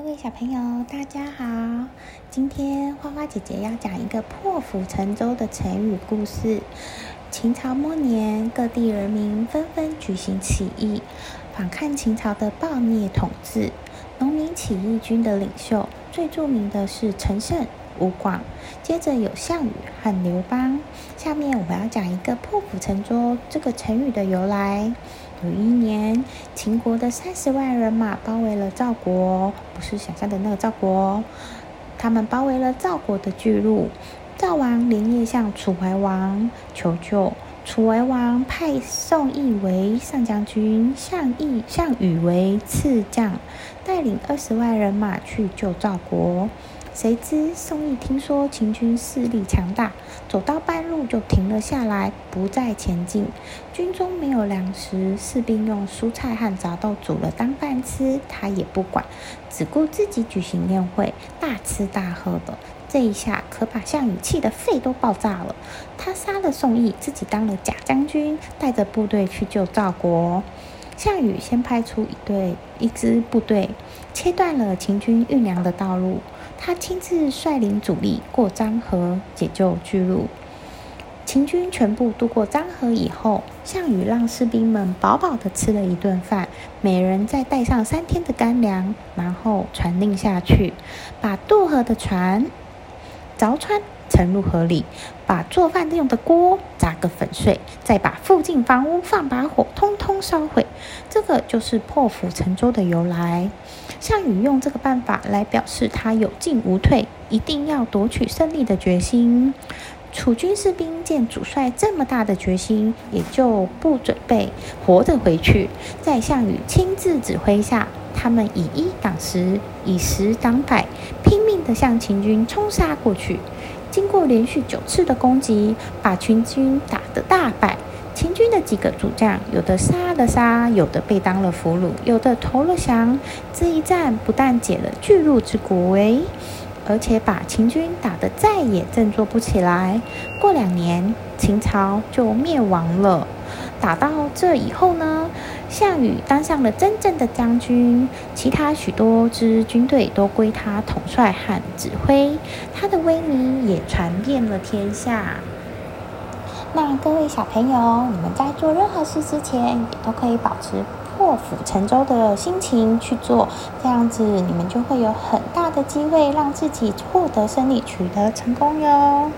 各位小朋友，大家好！今天花花姐姐要讲一个破釜沉舟的成语故事。秦朝末年，各地人民纷纷举行起义，反抗秦朝的暴虐统治。农民起义军的领袖最著名的是陈胜、吴广，接着有项羽和刘邦。下面我们要讲一个破釜沉舟这个成语的由来。有一年，秦国的三十万人马包围了赵国，不是想象的那个赵国。他们包围了赵国的巨鹿，赵王连夜向楚怀王求救。楚怀王派宋义为上将军，项义、项羽为次将，带领二十万人马去救赵国。谁知宋义听说秦军势力强大，走到半路就停了下来，不再前进。军中没有粮食，士兵用蔬菜和杂豆煮了当饭吃，他也不管，只顾自己举行宴会，大吃大喝的。这一下可把项羽气得肺都爆炸了。他杀了宋义，自己当了假将军，带着部队去救赵国。项羽先派出一队一支部队，切断了秦军运粮的道路。他亲自率领主力过漳河，解救巨鹿。秦军全部渡过漳河以后，项羽让士兵们饱饱的吃了一顿饭，每人再带上三天的干粮，然后传令下去，把渡河的船凿穿。沉入河里，把做饭用的锅砸个粉碎，再把附近房屋放把火，通通烧毁。这个就是破釜沉舟的由来。项羽用这个办法来表示他有进无退，一定要夺取胜利的决心。楚军士兵见主帅这么大的决心，也就不准备活着回去。在项羽亲自指挥下，他们以一挡十，以十挡百，拼命地向秦军冲杀过去。经过连续九次的攻击，把秦军打得大败。秦军的几个主将，有的杀了杀，有的被当了俘虏，有的投了降。这一战不但解了巨鹿之国围，而且把秦军打得再也振作不起来。过两年，秦朝就灭亡了。打到这以后呢，项羽当上了真正的将军，其他许多支军队都归他统帅和指挥，他的威名也传遍了天下。那各位小朋友，你们在做任何事之前，也都可以保持破釜沉舟的心情去做，这样子你们就会有很大的机会让自己获得胜利，取得成功哟。